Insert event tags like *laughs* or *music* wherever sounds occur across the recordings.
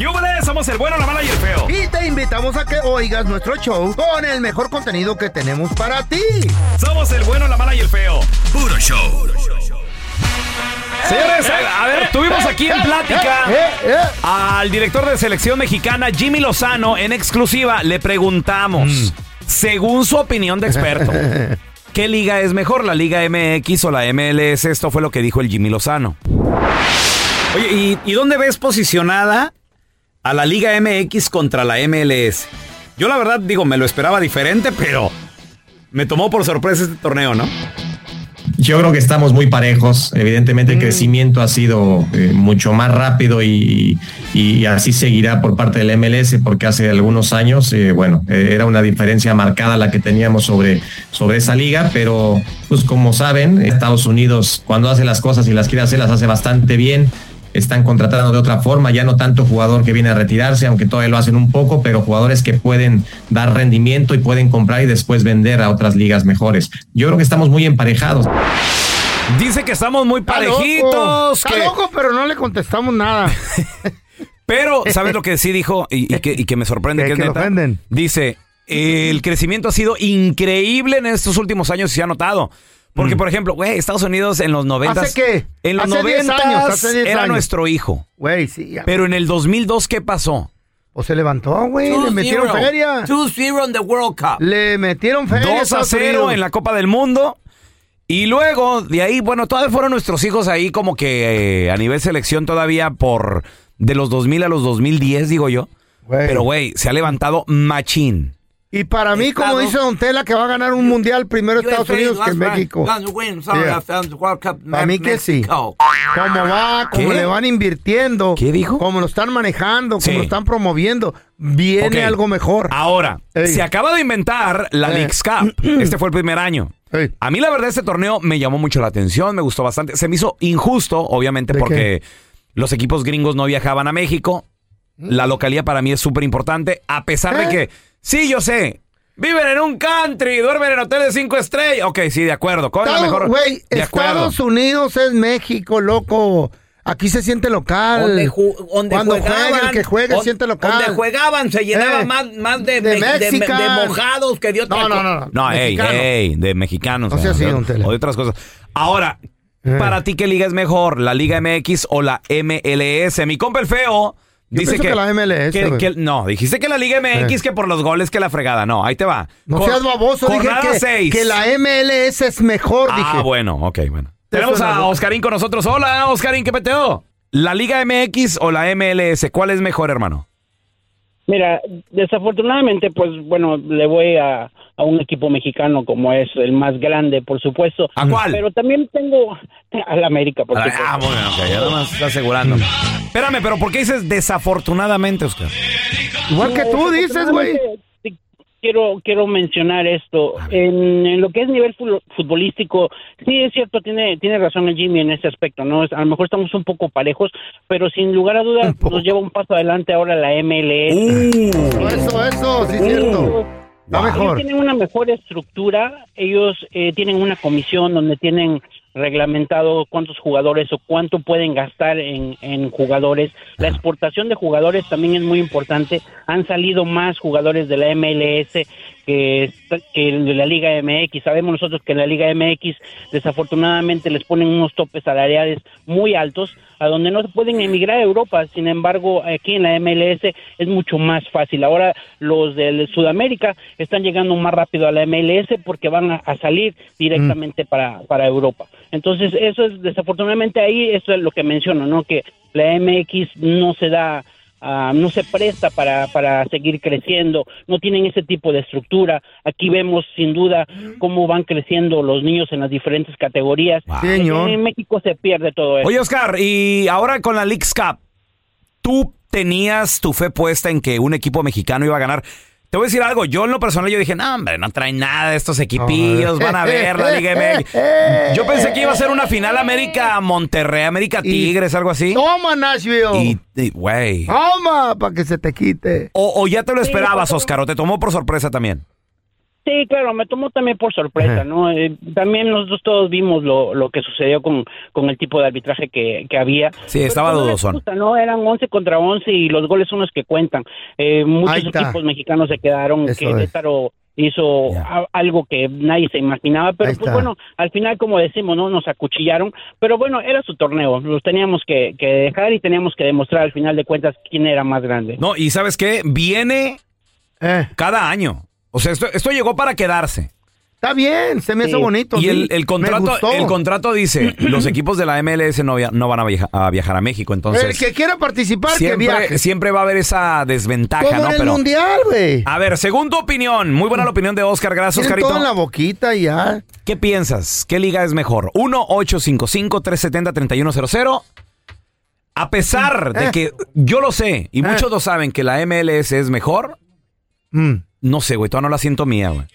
¡Yúbales! Somos el bueno, la mala y el feo. Y te invitamos a que oigas nuestro show con el mejor contenido que tenemos para ti. Somos el bueno, la mala y el feo. Puro show. Señores, Eh, a, a ver, tuvimos aquí en plática al director de selección mexicana, Jimmy Lozano, en exclusiva. Le preguntamos, según su opinión de experto, *laughs* ¿qué liga es mejor, la Liga MX o la MLS? Esto fue lo que dijo el Jimmy Lozano. Oye, ¿y, y dónde ves posicionada a la Liga MX contra la MLS? Yo la verdad digo, me lo esperaba diferente, pero me tomó por sorpresa este torneo, ¿no? Yo creo que estamos muy parejos. Evidentemente el crecimiento ha sido eh, mucho más rápido y, y así seguirá por parte del MLS porque hace algunos años, eh, bueno, eh, era una diferencia marcada la que teníamos sobre, sobre esa liga, pero pues como saben, Estados Unidos cuando hace las cosas y las quiere hacer las hace bastante bien. Están contratando de otra forma, ya no tanto jugador que viene a retirarse, aunque todavía lo hacen un poco, pero jugadores que pueden dar rendimiento y pueden comprar y después vender a otras ligas mejores. Yo creo que estamos muy emparejados. Dice que estamos muy Está loco. parejitos. Está loco, pero no le contestamos nada. *laughs* Pero, ¿sabes lo que sí dijo? Y, y que, y que me sorprende *laughs* Que- que, es neta? Dice, el crecimiento ha sido increíble en estos últimos años y se ha notado. Porque, por ejemplo, güey, Estados Unidos en los 90 Mm. ¿Hace qué? En los Hace 10 90 años, hace 10 era años. nuestro hijo. Güey, sí. ya. Pero en el 2002, ¿qué pasó? O se levantó, güey. Le metieron feria. 2-0 en the World Cup. Le metieron feria. 2 a Estados 0 Unidos. en la Copa del Mundo. Y luego, de ahí, bueno, todavía fueron nuestros hijos ahí como que eh, a nivel selección todavía por de los 2000 a los 2010, digo yo. Güey. Pero, güey, se ha levantado machín. Y para mí, como dice Don Tela, que va a ganar un mundial primero Estados Unidos que México. Yeah. Para mí que sí. Cómo va, ¿Qué? le van invirtiendo. ¿Qué dijo? Cómo lo están manejando, Sí. lo están promoviendo. Viene algo mejor. Ahora, Ey. se acaba de inventar la Eh. Leagues Cup. *clears throat* Este fue el primer año. Ey. A mí, la verdad, este torneo me llamó mucho la atención, me gustó bastante. Se me hizo injusto, obviamente, ¿De porque los equipos gringos no viajaban a México. La localía para mí es súper importante, a pesar de ¿Eh? que, sí, yo sé, viven en un country, duermen en hoteles de cinco estrellas. Ok, sí, de acuerdo. ¿Cuál es la mejor? Güey, acuerdo. Estados Unidos es México, loco. Aquí se siente local. Donde, ju- donde Cuando juegaban, juega, el que juega on- siente local. Donde jugaban se llenaba Eh, más, más de, de me- de- mojados que de otra No, no, no. no. No, ey, ey, de mexicanos. O sea, don Tela. O de otras cosas. Ahora, Eh. ¿para ti qué liga es mejor? ¿La Liga MX o la MLS? Mi compa el feo Yo dice que, que la MLS, que- no, dijiste que la Liga MX Eh. que por los goles que la fregada. No, ahí te va. No Cor- seas baboso, dije que, seis. que la MLS es mejor, Ah, dije. bueno, ok, bueno. Te Tenemos a. Oscarín con nosotros. Hola, Oscarín, ¿qué peteo? ¿La Liga MX o la MLS? ¿Cuál es mejor, hermano? Mira, desafortunadamente, pues bueno, le voy a, a un equipo mexicano como es el más grande, por supuesto. ¿A cuál? Pero también tengo *laughs* al América, por Ah, supuesto. ah, bueno, ok, ya nada más está asegurando. Espérame, pero ¿por qué dices desafortunadamente, Oscar? Igual que tú dices, güey. Quiero, quiero mencionar esto. En, en lo que es nivel fu- futbolístico, sí es cierto, tiene, tiene razón el Jimmy en ese aspecto, ¿no? Es- A lo mejor estamos un poco parejos, pero sin lugar a dudas nos lleva un paso adelante ahora la MLS. Uh. Eso, eso, sí es cierto. Ellos tienen una mejor estructura, ellos eh, tienen una comisión donde tienen reglamentado cuántos jugadores o cuánto pueden gastar en, en jugadores. La exportación de jugadores también es muy importante. Han salido más jugadores de la MLS que, que de la Liga MX. Sabemos nosotros que en la Liga MX desafortunadamente les ponen unos topes salariales muy altos a donde no pueden emigrar a Europa. Sin embargo, aquí en la MLS es mucho más fácil. Ahora los de Sudamérica están llegando más rápido a la MLS porque van a, a salir directamente para, para Europa. Entonces, eso es desafortunadamente ahí, eso es lo que menciono, ¿no? Que la MX no se da ah, no se presta para, para seguir creciendo, no tienen ese tipo de estructura. Aquí vemos sin duda cómo van creciendo los niños en las diferentes categorías. Señor. En México se pierde todo eso. Oye, Oscar, y ahora con la Leagues Cup, ¿tú tenías tu fe puesta en que un equipo mexicano iba a ganar? Te voy a decir algo, yo en lo personal yo dije, no, hombre, no traen nada de estos equipillos, van a ver la Liga MX. *laughs* Yo pensé que iba a ser una final América-Monterrey, América-Tigres, algo así. Toma, Nashville. Y, y, güey. Toma, para que se te quite. O, o ya te lo esperabas, Oscar, o te tomó por sorpresa también. Sí, claro, me tomó también por sorpresa, ¿no? Eh, también nosotros todos vimos lo, lo que sucedió con, con el tipo de arbitraje que, que había. Sí, estaba dudoso. ¿no? Eran 11 contra 11 y los goles son los que cuentan. Eh, muchos equipos mexicanos se quedaron, que Querétaro hizo algo que nadie se imaginaba, pero pues bueno, al final como decimos, no nos acuchillaron, pero bueno, era su torneo, los teníamos que, que dejar y teníamos que demostrar al final de cuentas quién era más grande. No, y ¿sabes qué? Viene Eh. cada año. O sea, esto, esto llegó para quedarse. Está bien, se me hizo bonito. Y sí. el, contrato, el contrato dice, *clears throat* los equipos de la MLS no, via- no van a, viaja- a viajar a México, entonces el que quiera participar, que siempre, viaje. siempre va a haber esa desventaja, Como ¿no? en el Pero, mundial, güey. a ver, según tu opinión, muy buena la opinión de Oscar, gracias, Oscarito. todo en la boquita ya. ¿Qué piensas? ¿Qué liga es mejor? 1-855-370-3100. A pesar de Eh. que yo lo sé y muchos lo saben que la MLS es mejor, Mm. No sé, güey, todavía no la siento mía, güey.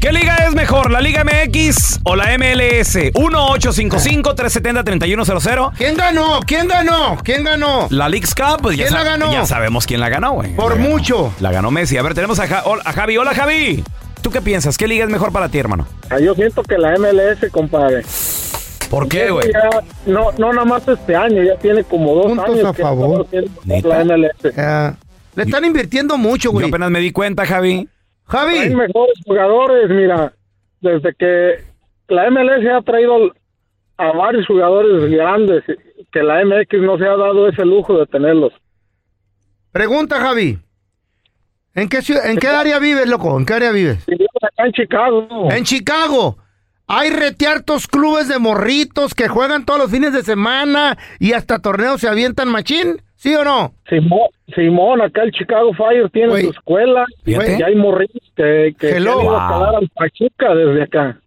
¿Qué liga es mejor, la Liga MX o la MLS? 1-855-370-3100. ¿Quién ganó? ¿Quién ganó? ¿Quién ganó? La Leagues Cup, pues ya, ¿Quién la sa- ganó? ya sabemos quién la ganó, güey. Por La ganó. mucho. La ganó Messi. A ver, tenemos a, Ja- a Javi. Hola, Javi. ¿Tú qué piensas? ¿Qué liga es mejor para ti, hermano? Ah, Yo siento que la MLS, compadre. ¿Por qué, güey? Ya, no, no nada más este año, ya tiene como dos Puntos años a que favor. está haciendo ¿Neta? la MLS. Eh, le están invirtiendo mucho, Yo güey. apenas me di cuenta, Javi. Hay Javi, mejores jugadores, mira, desde que la MLS ha traído a varios jugadores grandes, que la MX no se ha dado ese lujo de tenerlos. pregunta, Javi. ¿En qué, ciudad- ¿En qué área vives, loco? ¿En qué área vives? Acá en Chicago, En Chicago. Hay reteartos clubes de morritos que juegan todos los fines de semana y hasta torneos se avientan machín. ¿Sí o no? Simón, Simón, acá el Chicago Fire tiene su escuela, Fíjate. y hay morritos que, que, que ido a calar al Pachuca desde acá.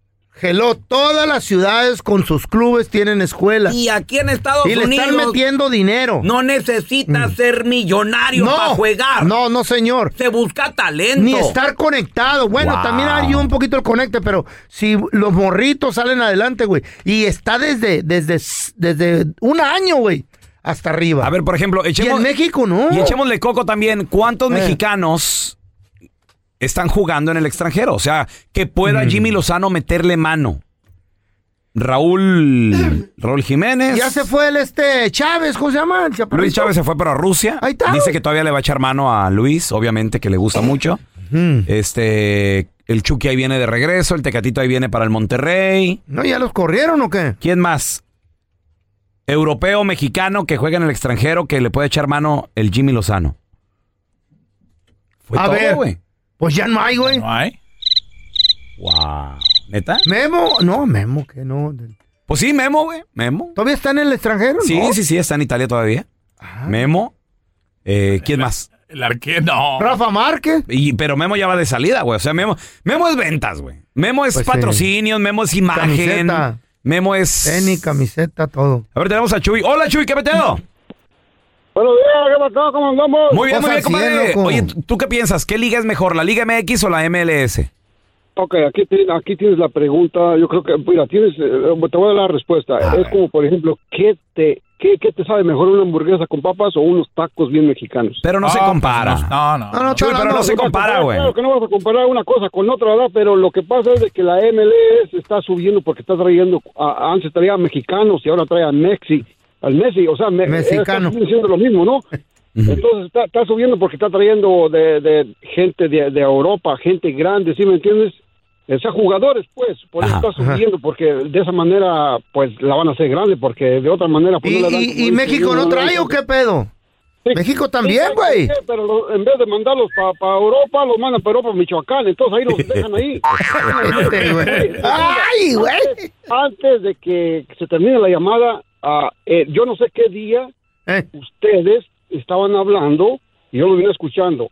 Hello, todas las ciudades con sus clubes tienen escuelas. Y aquí en Estados Y le están Unidos metiendo dinero. no necesitas ser millonario para juegar. no, no, señor. Se busca talento. Ni estar conectado. Bueno, Wow. también hay un poquito el conecte, pero si los morritos salen adelante, güey. Y está desde, desde, desde un año, güey, hasta arriba. A ver, por ejemplo, y echemos, en México, ¿no? y echémosle coco también. ¿Cuántos Eh. mexicanos están jugando en el extranjero? O sea, que pueda Mm. Jimmy Lozano meterle mano. Raúl, Raúl Jiménez. Ya se fue el este Chávez, ¿cómo se llama? Luis Chávez se fue para Rusia. Ahí está. Dice que todavía le va a echar mano a Luis, obviamente que le gusta mucho. Mm. Este, el Chucky ahí viene de regreso, el Tecatito ahí viene para el Monterrey. ¿No, ya los corrieron o qué? ¿Quién más? Europeo, mexicano que juega en el extranjero que le puede echar mano el Jimmy Lozano. Fue A todo, ver. güey. Pues ya no hay, güey. ¿No hay? Wow. ¿Neta? Memo, no, Memo, que no. Pues sí, Memo, güey. Memo. ¿Todavía está en el extranjero? Sí, No. sí, sí, está en Italia todavía. Memo. Eh, ¿Quién más? El arquero, no. Rafa Márquez. Y, pero Memo ya va de salida, güey. O sea, Memo, Memo es ventas, güey. Memo es Pues sí. patrocinios, Memo es imagen. Camiseta. Memo es. Tenis, camiseta, todo. A ver, tenemos a Chuy. Hola, Chuy, ¿qué meteo? Buenos días, ¿qué pasó? ¿Cómo andamos? Muy bien, muy bien, compadre. Oye, ¿tú- ¿tú qué piensas? ¿Qué liga es mejor, la Liga MX o la MLS? Ok, aquí, aquí tienes la pregunta. Yo creo que, mira, tienes, eh, te voy a dar la respuesta. es como, por ejemplo, ¿qué te, qué, qué te sabe mejor una hamburguesa con papas o unos tacos bien mexicanos? Pero no, se pues, compara. No, no. No, no, Chuy, pero no se compara, güey. Claro que no vas a comparar una cosa con otra, ¿verdad? Pero lo que pasa es de que la MLS está subiendo porque está trayendo, a- antes traía a mexicanos y ahora trae a Mexi, al Messi, o sea, me, Mexicano. está siendo lo mismo, ¿no? *laughs* Entonces está, está subiendo porque está trayendo de, de gente de, de Europa, gente grande, ¿sí me entiendes? O sea, jugadores, pues, por eso está subiendo, porque de esa manera, pues, la van a hacer grande, porque de otra manera, pues, ¿Y, no dan y- y México no trae o qué pedo? Sí. México también, güey. sí, Pero lo- en vez de mandarlos para Europa, los mandan para Europa, Michoacán. Entonces ahí los *laughs* dejan ahí. Este. ¡Ay, güey! Antes de que se termine la llamada, ah, eh, yo no sé qué día Eh, ustedes estaban hablando, y yo lo vine escuchando,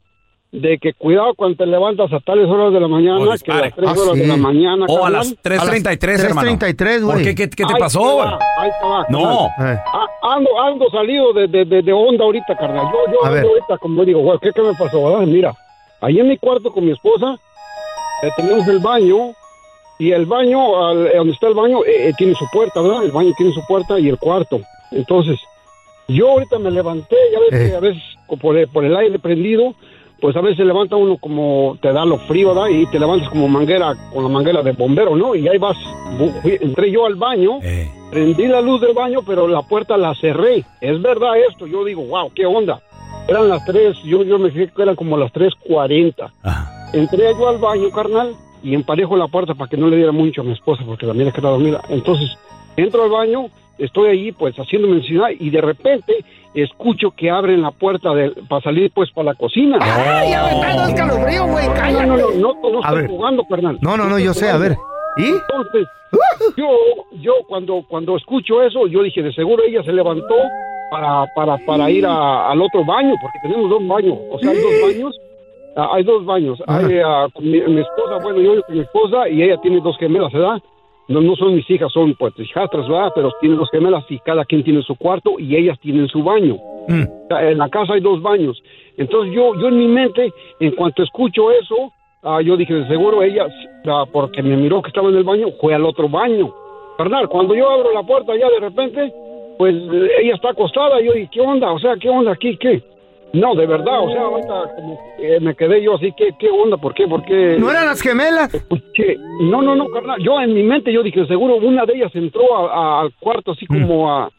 de que cuidado cuando te levantas a tales horas de la mañana, O que a las 3 Ah, horas sí. de la mañana. O a las 3.33, hermano. 3:33, güey. ¿Por qué? ¿Qué, qué te ahí pasó, güey? Ahí te va, No. Eh, Ah, ando, ando salido de, de, de, de onda ahorita, carnal. Yo, yo A ando ver. ahorita, como digo, güey, ¿qué, ¿qué me pasó? verdad? Mira, ahí en mi cuarto con mi esposa, eh, tenemos el baño, y el baño, al- eh, donde está el baño, eh, eh, tiene su puerta, ¿verdad? El baño tiene su puerta y el cuarto. Entonces, yo ahorita me levanté, ya ves Eh. que a veces por el, por el aire prendido, pues a veces levanta uno como te da lo frío, ¿verdad? Y te levantas como manguera, con la manguera de bombero, ¿no? Y ahí vas, fui- entré yo al baño, Eh. prendí la luz del baño, pero la puerta la cerré. Es verdad esto, yo digo, wow, ¿qué onda? Eran las 3, yo, yo me fijé que eran como las 3.40. Ajá. Entré yo al baño, carnal, y emparejo la puerta para que no le diera mucho a mi esposa, porque la mía quedaba dormida. Entonces, entro al baño, estoy allí, pues, haciendo mencionar, y de repente escucho que abren la puerta del- para salir, pues, para la cocina. Ay, ya me está dando escalofrío, güey, No, cállate. no, no, no, no A estoy ver. jugando, carnal. No, no, no, yo sé, a ver. ¿Y? Entonces, yo, yo cuando, cuando escucho eso, yo dije, de seguro ella se levantó para, para, para ir a- al otro baño, porque tenemos dos baños, o sea, hay dos baños. ah, hay dos baños. Hay, ah, mi, mi esposa, bueno, yo con mi esposa y ella tiene dos gemelas, ¿verdad? No, no son mis hijas, son pues hijastras, ¿verdad? Pero tienen dos gemelas y cada quien tiene su cuarto y ellas tienen su baño. Mm. En la casa hay dos baños. Entonces yo, yo en mi mente, en cuanto escucho eso, ah, yo dije, de seguro ella, ah, porque me miró que estaba en el baño, fue al otro baño. Carnal, cuando yo abro la puerta ya de repente, pues ella está acostada. Yo dije, ¿qué onda? O sea, ¿qué onda aquí? ¿Qué? No, de verdad, o sea, ahorita como que me quedé yo así, ¿qué, qué onda? ¿Por qué? ¿Por qué? ¿No eran las gemelas? No, no, no, carnal. Yo en mi mente yo dije, seguro una de ellas entró a- a- al cuarto así como a,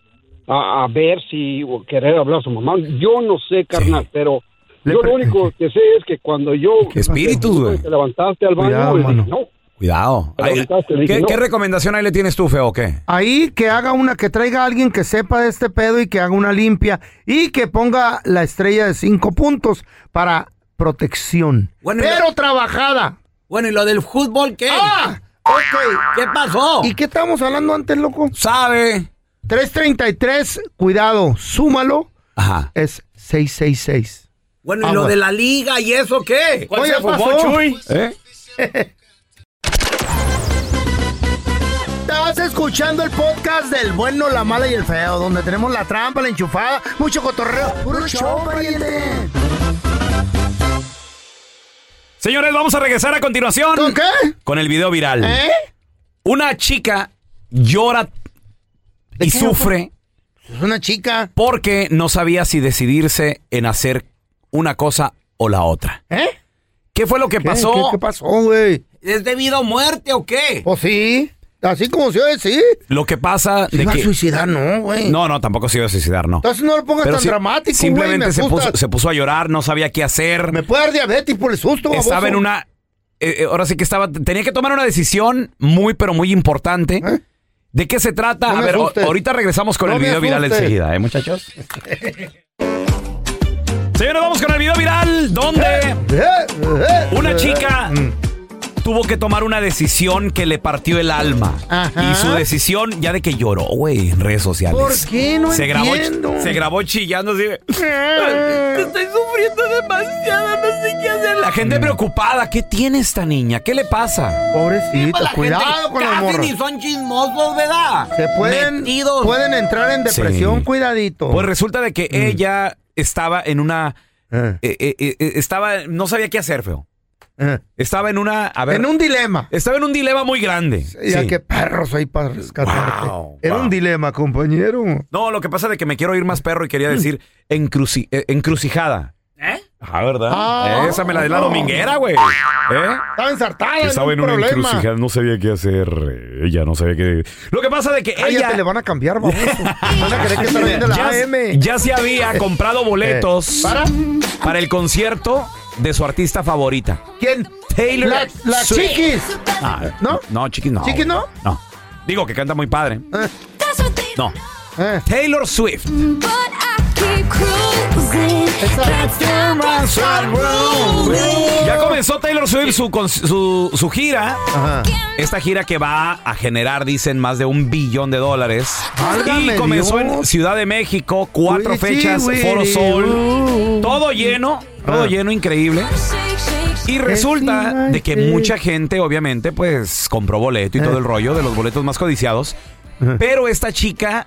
a, a ver si o querer hablar a su mamá. Yo no sé, carnal, pero yo lo único que sé es que cuando yo... espíritus, güey. Te levantaste al baño Cuidado, dije, no. Cuidado. ¿Qué, no. qué recomendación ahí le tienes tú, feo, o qué? Ahí que haga una, que traiga a alguien que sepa de este pedo y que haga una limpia y que ponga la estrella de cinco puntos para protección. Bueno, pero lo- trabajada. Bueno, ¿y lo del fútbol qué? ¡Ah! Ok. ¿Qué pasó? ¿Y qué estábamos hablando antes, loco? ¿Sabe? 333, cuidado, súmalo, Ajá. es 666. Bueno, ¿y lo de la liga y eso qué? ¿Cuál Oye, es el fútbol, pasó? Chuy? ¿Eh? *laughs* escuchando el podcast del bueno, la mala y el feo, donde tenemos la trampa, la enchufada, mucho cotorreo. ¡Puro show, pariente! Señores, vamos a regresar a continuación. ¿Con qué? Con el video viral. ¿Eh? Una chica llora ¿De y sufre Es una chica. porque no sabía si decidirse en hacer una cosa o la otra. ¿Eh? ¿Qué fue lo que ¿Qué, pasó? ¿Qué, qué pasó, güey? ¿Es debido a muerte o qué? Pues sí, así como se oye, sí. Lo que pasa Se de iba a que suicidar, no, güey. no, no, tampoco se iba a suicidar, no. Entonces no lo pongas Pero tan sí- dramático, güey. simplemente me se puso, se puso a llorar, no sabía qué hacer. Me puede dar diabetes por el susto, estaba baboso. en una eh, eh, ahora sí que estaba tenía que tomar una decisión muy pero muy importante. ¿Eh? ¿De qué se trata? No a ver, o- ahorita regresamos con No el video viral enseguida, ¿eh, muchachos? Señores, vamos con el video viral donde una chica mm. Tuvo que tomar una decisión que le partió el alma. Ajá. Y su decisión, ya de que lloró, güey, en redes sociales. ¿Por qué? No se grabó, entiendo. se grabó chillando así. de- Estoy sufriendo demasiado, no sé qué hacer. La gente preocupada. ¿Qué tiene esta niña? ¿Qué le pasa? Pobrecita, cuidado gente con los morros. ni son chismosos, ¿verdad? Se pueden, Metidos. pueden entrar en depresión, Sí. cuidadito. Pues resulta de que ella estaba en una. Eh, eh, eh, eh, estaba. No sabía qué hacer, feo. Eh. Estaba en una. A ver. En un dilema. Estaba en un dilema muy grande. Ya Sí. que perros hay para rescatarte. Wow, Era wow. un dilema, compañero. No, lo que pasa es de que me quiero ir más perro y quería decir encruci- eh, encrucijada. ¿Eh? Ah, ¿verdad? Ah. Esa me la de la dominguera, güey. ¿Eh? Estaba ensartada en Estaba un en una problema. encrucijada, no sabía qué hacer. Ella no sabía qué. Lo que pasa de que Cállate, ella le van a cambiar, *laughs* baboso. Van a querer que está viendo la ya, AM. ya se había comprado boletos Eh, ¿Para? para el concierto de su artista favorita. ¿Quién? Taylor La, la Swift. chiquis. Ah, ¿No? No, chiquis no. ¿Chiquis no? No. Digo que canta muy padre. Eh, No. eh. Taylor Swift. Ya comenzó Taylor Swift su, con- su, su gira. Ajá. Esta gira que va a generar, dicen, más de un billón de dólares. Válgame y comenzó Dios. en Ciudad de México, cuatro Uy, fechas. Foro Sol. Uh. Todo lleno, todo Ah. lleno, increíble. Y resulta de que mucha gente, obviamente, pues compró boleto y todo Eh. el rollo de los boletos más codiciados. Pero esta chica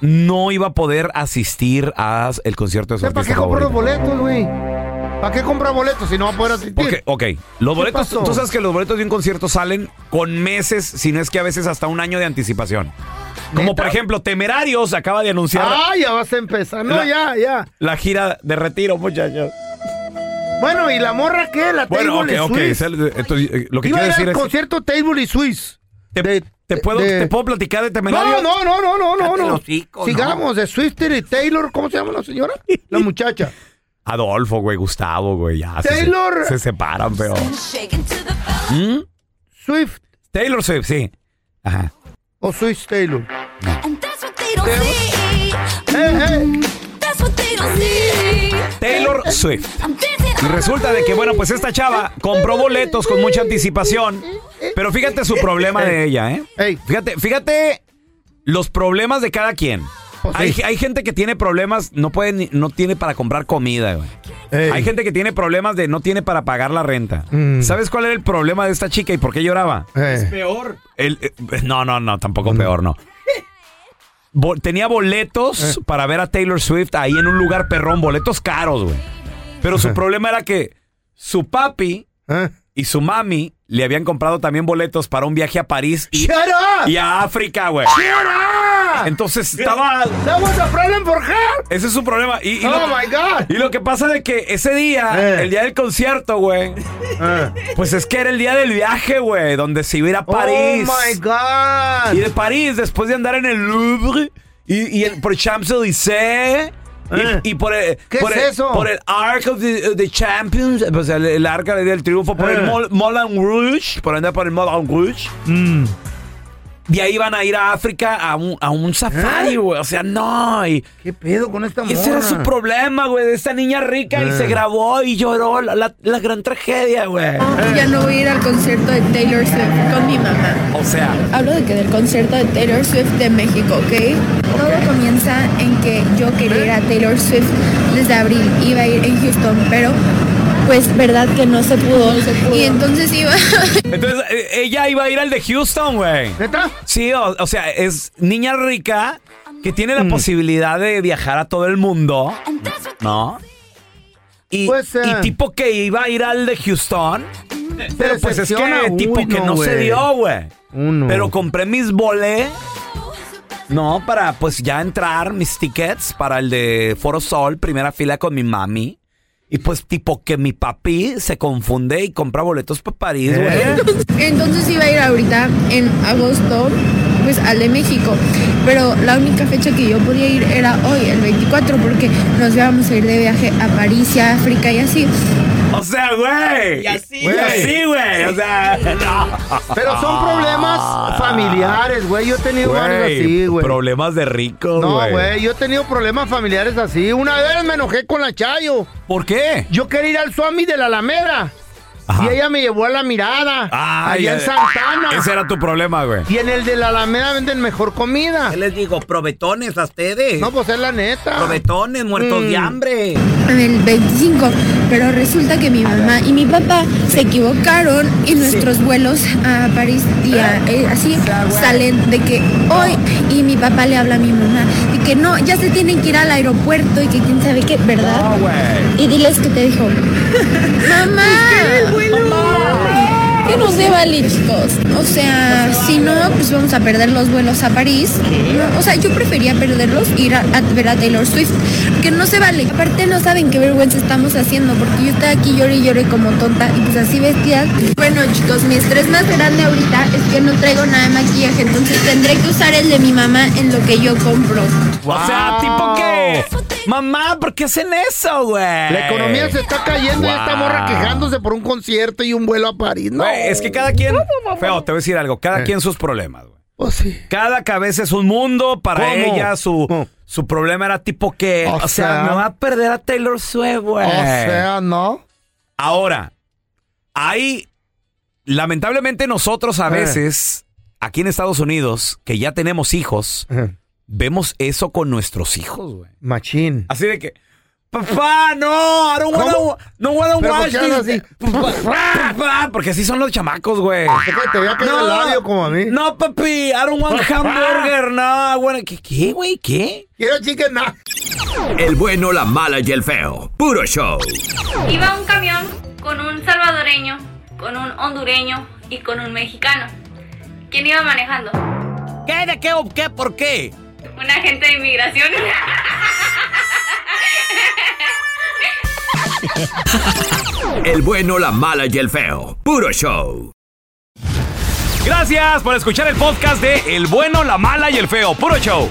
no iba a poder asistir al concierto de su ¿Para qué compra los boletos, güey? ¿Para qué compra boletos si no va a poder asistir? Porque, ok, los boletos, pasó? tú sabes que los boletos de un concierto salen con meses, si no es que a veces hasta un año de anticipación. Como ¿Neta? por ejemplo, Temerarios acaba de anunciar Ah, ya vas a empezar. No, La- ya, ya. la gira de retiro, muchachos. Bueno, ¿y la morra qué? La Bueno, ok, Table ok. Swiss. el- entonces, eh, lo que Iba a ir decir al es... concierto Table y Swiss. ¿Te, de- te puedo, de- ¿Te puedo platicar de Temerario? No, no, no, no, no, no, Cállate no. el hocico, no. Sigamos, de Swifter y Taylor, ¿cómo se llama la señora? La muchacha. *laughs* Adolfo, güey, Gustavo, güey, ya. se- Taylor. Se, separan, pero... ¿Mm? Swift Taylor Swift, sí. Ajá. o Swiss Taylor. Eh, eh. Taylor Swift. Y resulta de que, bueno, pues esta chava compró boletos con mucha anticipación. Pero fíjate su problema de ella, ¿eh? Ey. Fíjate, fíjate los problemas de cada quien. Pues Hay, sí. hay gente que tiene problemas, no puede ni- no tiene para comprar comida, güey. Ey. Hay gente que tiene problemas de no tiene para pagar la renta. Mm. ¿Sabes cuál era el problema de esta chica y por qué lloraba? Eh. Peor. El- eh, no, no, no, tampoco Mm. peor, no. Bo- tenía boletos Eh. para ver a Taylor Swift ahí en un lugar perrón, boletos caros, güey. Pero su problema era que su papi Eh. y su mami le habían comprado también boletos para un viaje a París y, y a África, güey. Entonces estaba... That was a problem for her. Ese es su problema. Y, y Oh lo, my God. y lo que pasa de que ese día, Eh. el día del concierto, güey, Eh. pues es que era el día del viaje, güey, donde se iba a ir a París. Oh my God. Y de París, después de andar en el Louvre y, y el- por Champs-Élysées. y- Eh. Y, por el, ¿Qué por es el- eso? Por el Arc of the, of the Champions, pues el, el arca del triunfo, por Eh. el Mol- Moulin Rouge, por andar por el Moulin Rouge. Mm. De ahí iban a ir a África a un, a un safari, güey. O sea, no. Y ¿Qué pedo con esta morra? ese era su problema, güey, de esta niña rica. Y Eh. se grabó y lloró la, la- la gran tragedia, güey. Ya no voy a ir al concierto de Taylor Swift con mi mamá. O sea, Hablo de que del concierto de Taylor Swift de México, ¿ok? Todo comienza en que yo quería ir a Taylor Swift desde abril. Iba a ir en Houston, pero pues verdad que no se pudo. Y entonces iba... *laughs* entonces eh, ella iba a ir al de Houston, güey. ¿Neta? Sí, o, o sea, es niña rica que tiene Mm. la posibilidad de viajar a todo el mundo, ¿no? Y, Pues, eh. y tipo que iba a ir al de Houston, pero pues es que tipo que no, no, se dio, güey. Uno. Pero compré mis bolé, no, para pues ya entrar mis tickets para el de Foro Sol, primera fila con mi mami. Y pues tipo que mi papi se confunde y compra boletos para París, güey. ¿Eh? Entonces iba a ir ahorita en agosto, pues al de México. Pero la única fecha que yo podía ir era hoy, el 24, porque nos íbamos a ir de viaje a París y a África y así. O sea, güey. Y así, Y así, güey. O sea, no. Pero son problemas familiares, güey. Yo he tenido varios así, güey. Problemas de ricos, No, güey. güey, yo he tenido problemas familiares así. Una vez me enojé con la Chayo. ¿Por qué? Yo quería ir al Swami de la Alameda. Ajá. Y ella me llevó a la mirada. Ay, allá en eh, Santana. Ese era tu problema, güey. Y en el de la Alameda venden mejor comida. ¿Qué les digo? Probetones a ustedes. No, pues es la neta. Probetones, muertos de Mm. hambre. en el 25, pero resulta que mi mamá y mi papá se equivocaron y nuestros vuelos a París y a- eh, así salen de que hoy y mi papá le habla a mi mamá de que no, ya se tienen que ir al aeropuerto y que quién sabe qué, ¿verdad? No, güey. Y diles que te dijo, mamá, que no se vale, chicos. O sea, si no, pues vamos a perder los vuelos a París. No, o sea, yo prefería perderlos e ir a, a ver a Taylor Swift, que no se vale. Aparte no saben qué vergüenza estamos haciendo, porque yo estoy aquí lloré y lloré como tonta y pues así vestida. Bueno, chicos, mi estrés más grande ahorita es que no traigo nada de maquillaje, entonces tendré que usar el de mi mamá en lo que yo compro. O sea, tipo que. Mamá, ¿por qué hacen eso, güey? La economía se está cayendo y esta morra quejándose por un concierto y un vuelo a París. No. Güey, es que cada quien. Feo, te voy a decir algo. Cada Eh. quien sus problemas, güey. Pues sí. Cada cabeza es un mundo. Para ¿Cómo? ella, su, ¿Cómo? su problema era tipo que. O O, sea, sea- me va a perder a Taylor Swift, güey. O sea, ¿no? Ahora, hay. Lamentablemente, nosotros a Eh. veces, aquí en Estados Unidos, que ya tenemos hijos, Ajá. Vemos eso con nuestros hijos, güey. Machín. Así de que. Papá, no, I don't wanna, ¿Cómo? no wanna ¿Pero por watch qué hablas this. así? Papá, papá, porque así son los chamacos, güey. Te voy a caer el labio como a mí. No, papi, I don't want hamburger, no. Bueno, ¿qué, qué, güey? ¿Qué? Quiero chicken nugget. El bueno, la mala y el feo. Puro show. Iba un camión con un salvadoreño, con un hondureño y con un mexicano. ¿Quién iba manejando? ¿Qué? ¿De qué o qué? ¿Por qué? Un agente de inmigración. El bueno, la mala y el feo. Puro show. Gracias por escuchar el podcast de El bueno, la mala y el feo. Puro show.